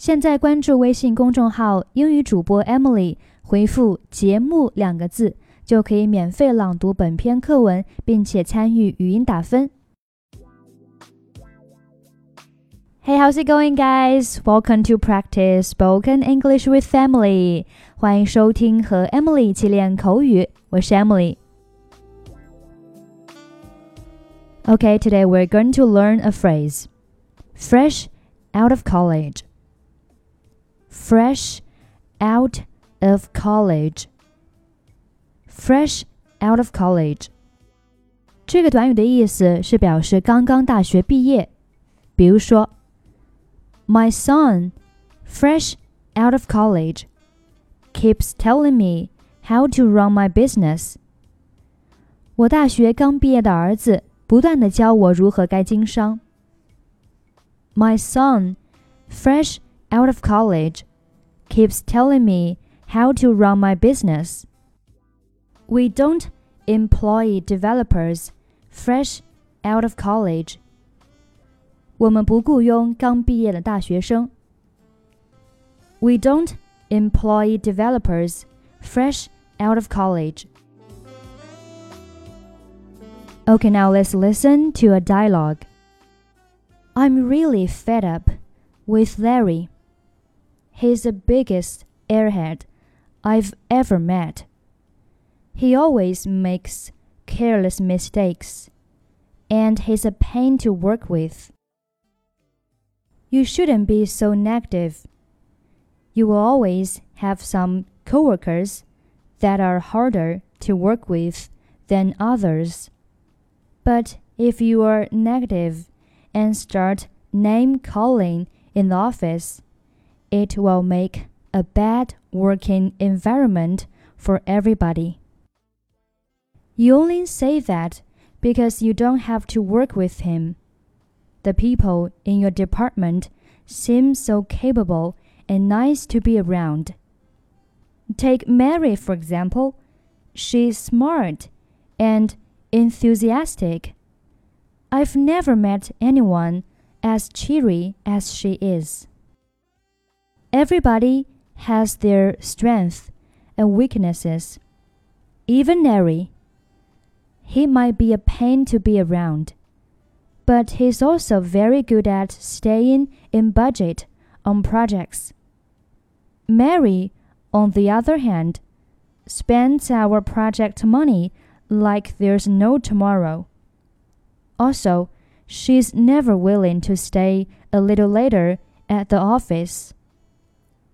现在关注微信公众号“英语主播 Emily”，回复“节目”两个字，就可以免费朗读本篇课文，并且参与语音打分。Hey, how's it going, guys? Welcome to practice spoken English with Emily. 欢迎收听和 Emily 一起练口语，我是 Emily。Okay, today we're going to learn a phrase: fresh out of college fresh out of college. Fresh out of college 这个短语的意思是表示刚刚大学毕业。比如说，My son, fresh out of college, keeps telling me how to run my business. 我大学刚毕业的儿子不断的教我如何该经商。My son, fresh out of college, keeps telling me how to run my business. We don't employ developers fresh out of college. 我们不雇佣刚毕业的大学生。We don't employ developers fresh out of college. Okay, now let's listen to a dialogue. I'm really fed up with Larry. He's the biggest airhead I've ever met. He always makes careless mistakes, and he's a pain to work with. You shouldn't be so negative. You will always have some coworkers that are harder to work with than others. But if you are negative and start name calling in the office, it will make a bad working environment for everybody. You only say that because you don't have to work with him. The people in your department seem so capable and nice to be around. Take Mary, for example. She's smart and enthusiastic. I've never met anyone as cheery as she is. Everybody has their strengths and weaknesses. Even Larry. He might be a pain to be around, but he's also very good at staying in budget on projects. Mary, on the other hand, spends our project money like there's no tomorrow. Also, she's never willing to stay a little later at the office.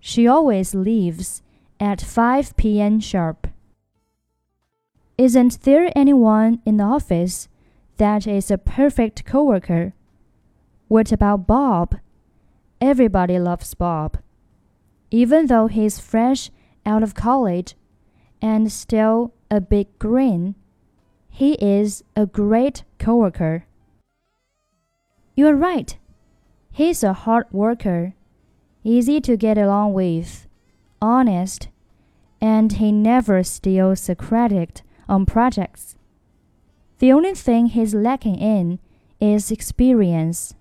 She always leaves at 5 p.m. sharp. Isn't there anyone in the office that is a perfect coworker? What about Bob? Everybody loves Bob. Even though he's fresh out of college and still a big green, he is a great coworker. You're right. He's a hard worker easy to get along with, honest, and he never steals the credit on projects. The only thing he's lacking in is experience.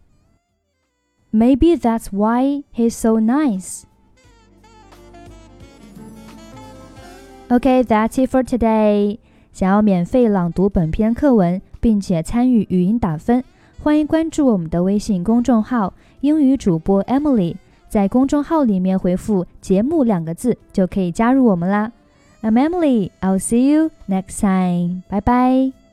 Maybe that's why he's so nice. Okay, that's it for today. 想要免费朗读本篇课文，并且参与语音打分，欢迎关注我们的微信公众号“英语主播 Emily”。 在公众号里面回复“节目”两个字，就可以加入我们啦。I'm Emily, I'll see you next time. 拜拜。